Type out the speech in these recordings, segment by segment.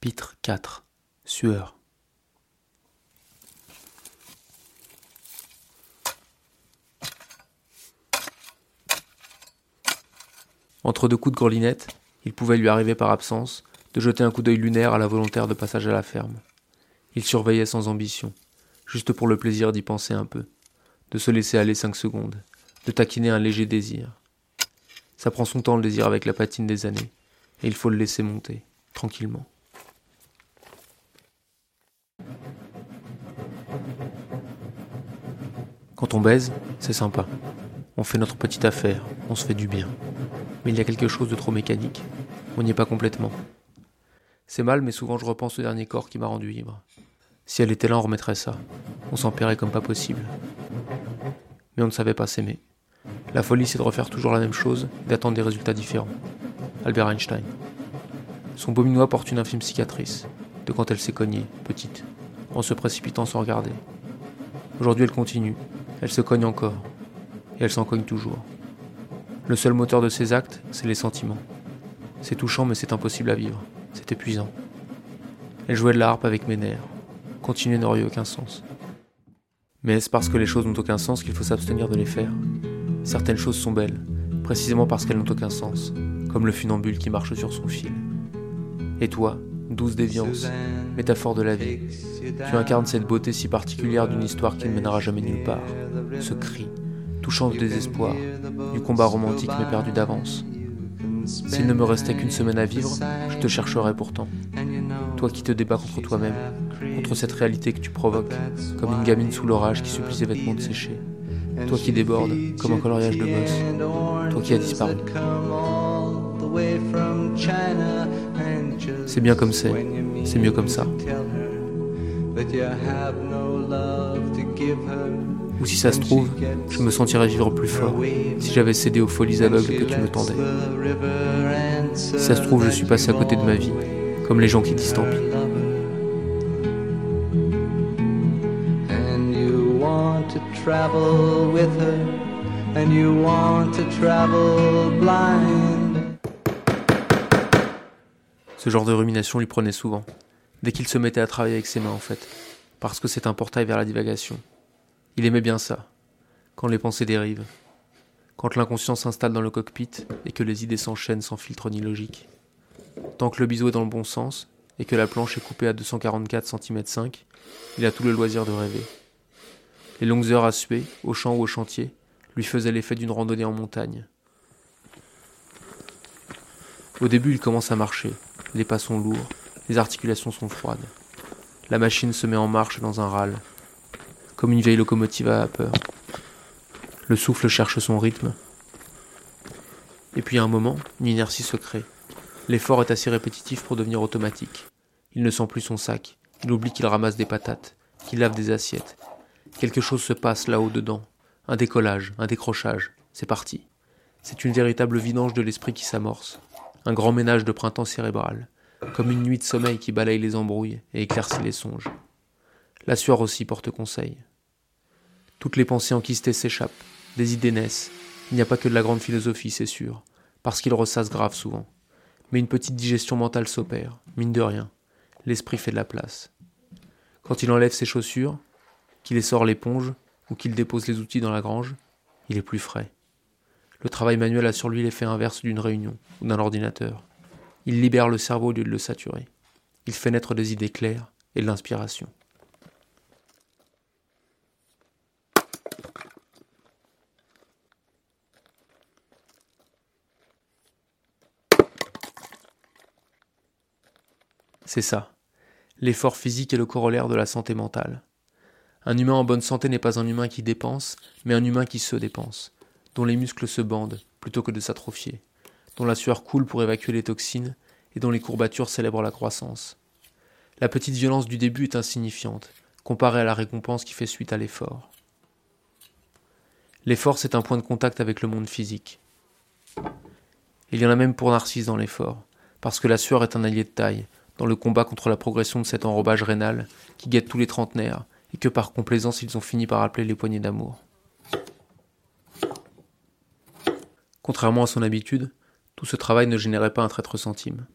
Pitre 4. Sueur. Entre deux coups de grelinette, il pouvait lui arriver par absence de jeter un coup d'œil lunaire à la volontaire de passage à la ferme. Il surveillait sans ambition, juste pour le plaisir d'y penser un peu, de se laisser aller cinq secondes, de taquiner un léger désir. Ça prend son temps le désir avec la patine des années, et il faut le laisser monter, tranquillement. Quand on baise, c'est sympa. On fait notre petite affaire, on se fait du bien. Mais il y a quelque chose de trop mécanique. On n'y est pas complètement. C'est mal, mais souvent je repense au dernier corps qui m'a rendu ivre. Si elle était là, on remettrait ça. On s'en paierait comme pas possible. Mais on ne savait pas s'aimer. La folie, c'est de refaire toujours la même chose d'attendre des résultats différents. Albert Einstein. Son beau minois porte une infime cicatrice, de quand elle s'est cognée, petite, en se précipitant sans regarder. Aujourd'hui, elle continue. Elle se cogne encore. Et elle s'en cogne toujours. Le seul moteur de ses actes, c'est les sentiments. C'est touchant, mais c'est impossible à vivre. C'est épuisant. Elle jouait de la harpe avec mes nerfs. Continuer n'aurait aucun sens. Mais est-ce parce que les choses n'ont aucun sens qu'il faut s'abstenir de les faire? Certaines choses sont belles, précisément parce qu'elles n'ont aucun sens, comme le funambule qui marche sur son fil. Et toi, douce déviance, métaphore de la vie, tu incarnes cette beauté si particulière d'une histoire qui ne mènera jamais nulle part, ce cri, touchant de désespoir, du combat romantique mais perdu d'avance. S'il ne me restait qu'une semaine à vivre, je te chercherais pourtant. Toi qui te débats contre toi-même, contre cette réalité que tu provoques, comme une gamine sous l'orage qui supplie ses vêtements de sécher. Toi qui débordes, comme un coloriage de boss. Toi qui as disparu. C'est bien comme c'est, c'est mieux comme ça. Ou si ça se trouve, je me sentirais vivre plus fort si j'avais cédé aux folies aveugles que tu me tendais. Si ça se trouve, je suis passé à côté de ma vie, comme les gens qui disent tant pis. Ce genre de rumination lui prenait souvent, dès qu'il se mettait à travailler avec ses mains en fait, parce que c'est un portail vers la divagation. Il aimait bien ça, quand les pensées dérivent, quand l'inconscient s'installe dans le cockpit et que les idées s'enchaînent sans filtre ni logique. Tant que le biseau est dans le bon sens et que la planche est coupée à 244 cm 5, il a tout le loisir de rêver. Les longues heures à suer, au champ ou au chantier, lui faisaient l'effet d'une randonnée en montagne. Au début, il commence à marcher, les pas sont lourds, les articulations sont froides. La machine se met en marche dans un râle, comme une vieille locomotive à vapeur. Le souffle cherche son rythme. Et puis à un moment, une inertie se crée. L'effort est assez répétitif pour devenir automatique. Il ne sent plus son sac. Il oublie qu'il ramasse des patates, qu'il lave des assiettes. Quelque chose se passe là-haut dedans. Un décollage, un décrochage. C'est parti. C'est une véritable vidange de l'esprit qui s'amorce un grand ménage de printemps cérébral, comme une nuit de sommeil qui balaye les embrouilles et éclaircit les songes. La sueur aussi porte conseil. Toutes les pensées enquistées s'échappent, des idées naissent. Il n'y a pas que de la grande philosophie, c'est sûr, parce qu'il ressasse grave souvent. Mais une petite digestion mentale s'opère, mine de rien. L'esprit fait de la place. Quand il enlève ses chaussures, qu'il essore l'éponge ou qu'il dépose les outils dans la grange, il est plus frais. Le travail manuel a sur lui l'effet inverse d'une réunion ou d'un ordinateur. Il libère le cerveau au lieu de le saturer. Il fait naître des idées claires et de l'inspiration. C'est ça. L'effort physique est le corollaire de la santé mentale. Un humain en bonne santé n'est pas un humain qui dépense, mais un humain qui se dépense dont les muscles se bandent plutôt que de s'atrophier, dont la sueur coule pour évacuer les toxines et dont les courbatures célèbrent la croissance. La petite violence du début est insignifiante, comparée à la récompense qui fait suite à l'effort. L'effort, c'est un point de contact avec le monde physique. Il y en a même pour Narcisse dans l'effort, parce que la sueur est un allié de taille dans le combat contre la progression de cet enrobage rénal qui guette tous les trentenaires et que par complaisance ils ont fini par appeler les poignées d'amour. Contrairement à son habitude, tout ce travail ne générait pas un traître centime.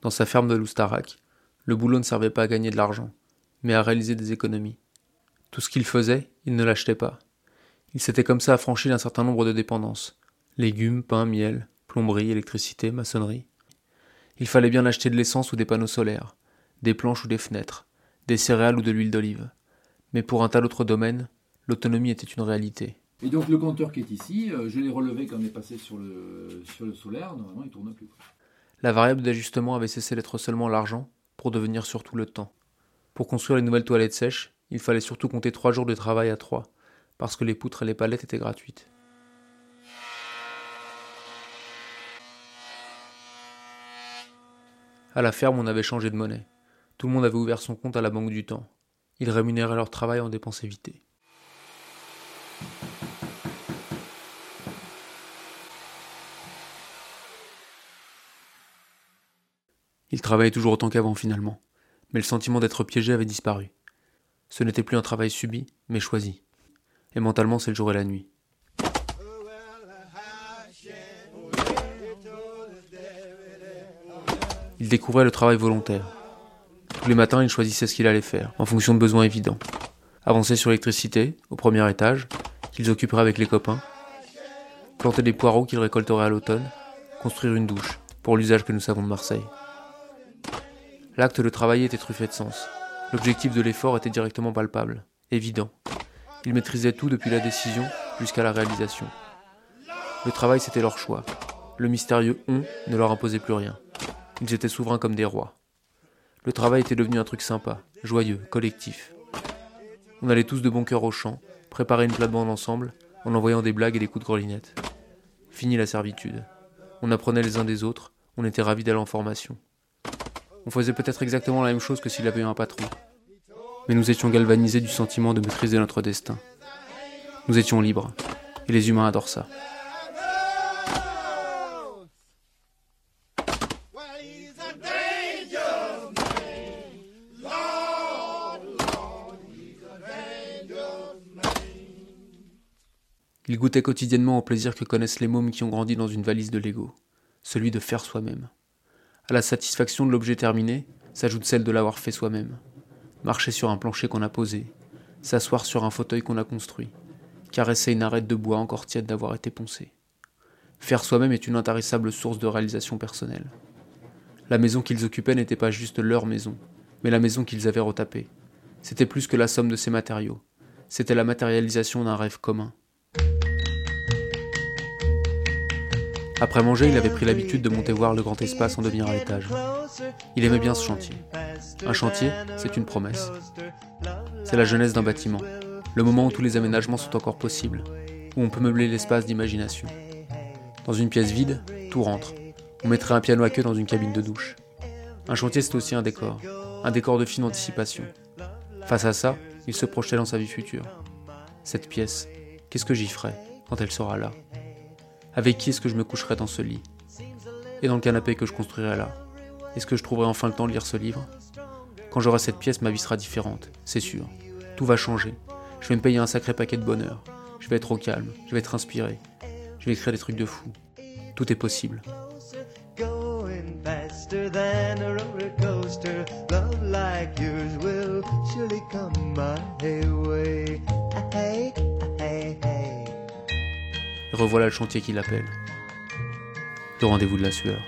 Dans sa ferme de Loustarac, le boulot ne servait pas à gagner de l'argent, mais à réaliser des économies. Tout ce qu'il faisait, il ne l'achetait pas. Il s'était comme ça affranchi d'un certain nombre de dépendances légumes, pain, miel, plomberie, électricité, maçonnerie. Il fallait bien acheter de l'essence ou des panneaux solaires, des planches ou des fenêtres, des céréales ou de l'huile d'olive. Mais pour un tas d'autres domaines, l'autonomie était une réalité. Et donc le compteur qui est ici, euh, je l'ai relevé quand on est passé sur le, sur le solaire, normalement il tourne plus. La variable d'ajustement avait cessé d'être seulement l'argent pour devenir surtout le temps. Pour construire les nouvelles toilettes sèches, il fallait surtout compter trois jours de travail à trois, parce que les poutres et les palettes étaient gratuites. À la ferme, on avait changé de monnaie. Tout le monde avait ouvert son compte à la Banque du Temps. Ils rémunéraient leur travail en dépenses évitées. Ils travaillaient toujours autant qu'avant finalement, mais le sentiment d'être piégé avait disparu. Ce n'était plus un travail subi, mais choisi. Et mentalement, c'est le jour et la nuit. Il découvrait le travail volontaire. Tous les matins, il choisissait ce qu'il allait faire, en fonction de besoins évidents. Avancer sur l'électricité, au premier étage, qu'ils occuperaient avec les copains. Planter des poireaux qu'ils récolteraient à l'automne. Construire une douche, pour l'usage que nous savons de Marseille. L'acte de travailler était truffé de sens. L'objectif de l'effort était directement palpable, évident. Ils maîtrisaient tout depuis la décision jusqu'à la réalisation. Le travail, c'était leur choix. Le mystérieux on ne leur imposait plus rien. Ils étaient souverains comme des rois. Le travail était devenu un truc sympa, joyeux, collectif. On allait tous de bon cœur au champ, préparer une plate-bande ensemble, en envoyant des blagues et des coups de grelinette. Fini la servitude. On apprenait les uns des autres, on était ravis d'aller en formation. On faisait peut-être exactement la même chose que s'il avait eu un patron. Mais nous étions galvanisés du sentiment de maîtriser notre destin. Nous étions libres, et les humains adorent ça. Il goûtait quotidiennement au plaisir que connaissent les mômes qui ont grandi dans une valise de Lego, celui de faire soi-même. À la satisfaction de l'objet terminé s'ajoute celle de l'avoir fait soi-même. Marcher sur un plancher qu'on a posé, s'asseoir sur un fauteuil qu'on a construit, caresser une arête de bois encore tiède d'avoir été poncée. Faire soi-même est une intarissable source de réalisation personnelle. La maison qu'ils occupaient n'était pas juste leur maison, mais la maison qu'ils avaient retapée. C'était plus que la somme de ces matériaux. C'était la matérialisation d'un rêve commun. Après manger, il avait pris l'habitude de monter voir le grand espace en devenir à l'étage. Il aimait bien ce chantier. Un chantier, c'est une promesse. C'est la jeunesse d'un bâtiment, le moment où tous les aménagements sont encore possibles, où on peut meubler l'espace d'imagination. Dans une pièce vide, tout rentre. On mettrait un piano à queue dans une cabine de douche. Un chantier, c'est aussi un décor, un décor de fine anticipation. Face à ça, il se projetait dans sa vie future. Cette pièce, qu'est-ce que j'y ferai quand elle sera là? Avec qui est-ce que je me coucherai dans ce lit? Et dans le canapé que je construirai là? Est-ce que je trouverai enfin le temps de lire ce livre? Quand j'aurai cette pièce, ma vie sera différente, c'est sûr. Tout va changer. Je vais me payer un sacré paquet de bonheur. Je vais être au calme, je vais être inspiré. Je vais écrire des trucs de fou. Tout est possible. Revoilà le chantier qui l'appelle. Le rendez-vous de la sueur.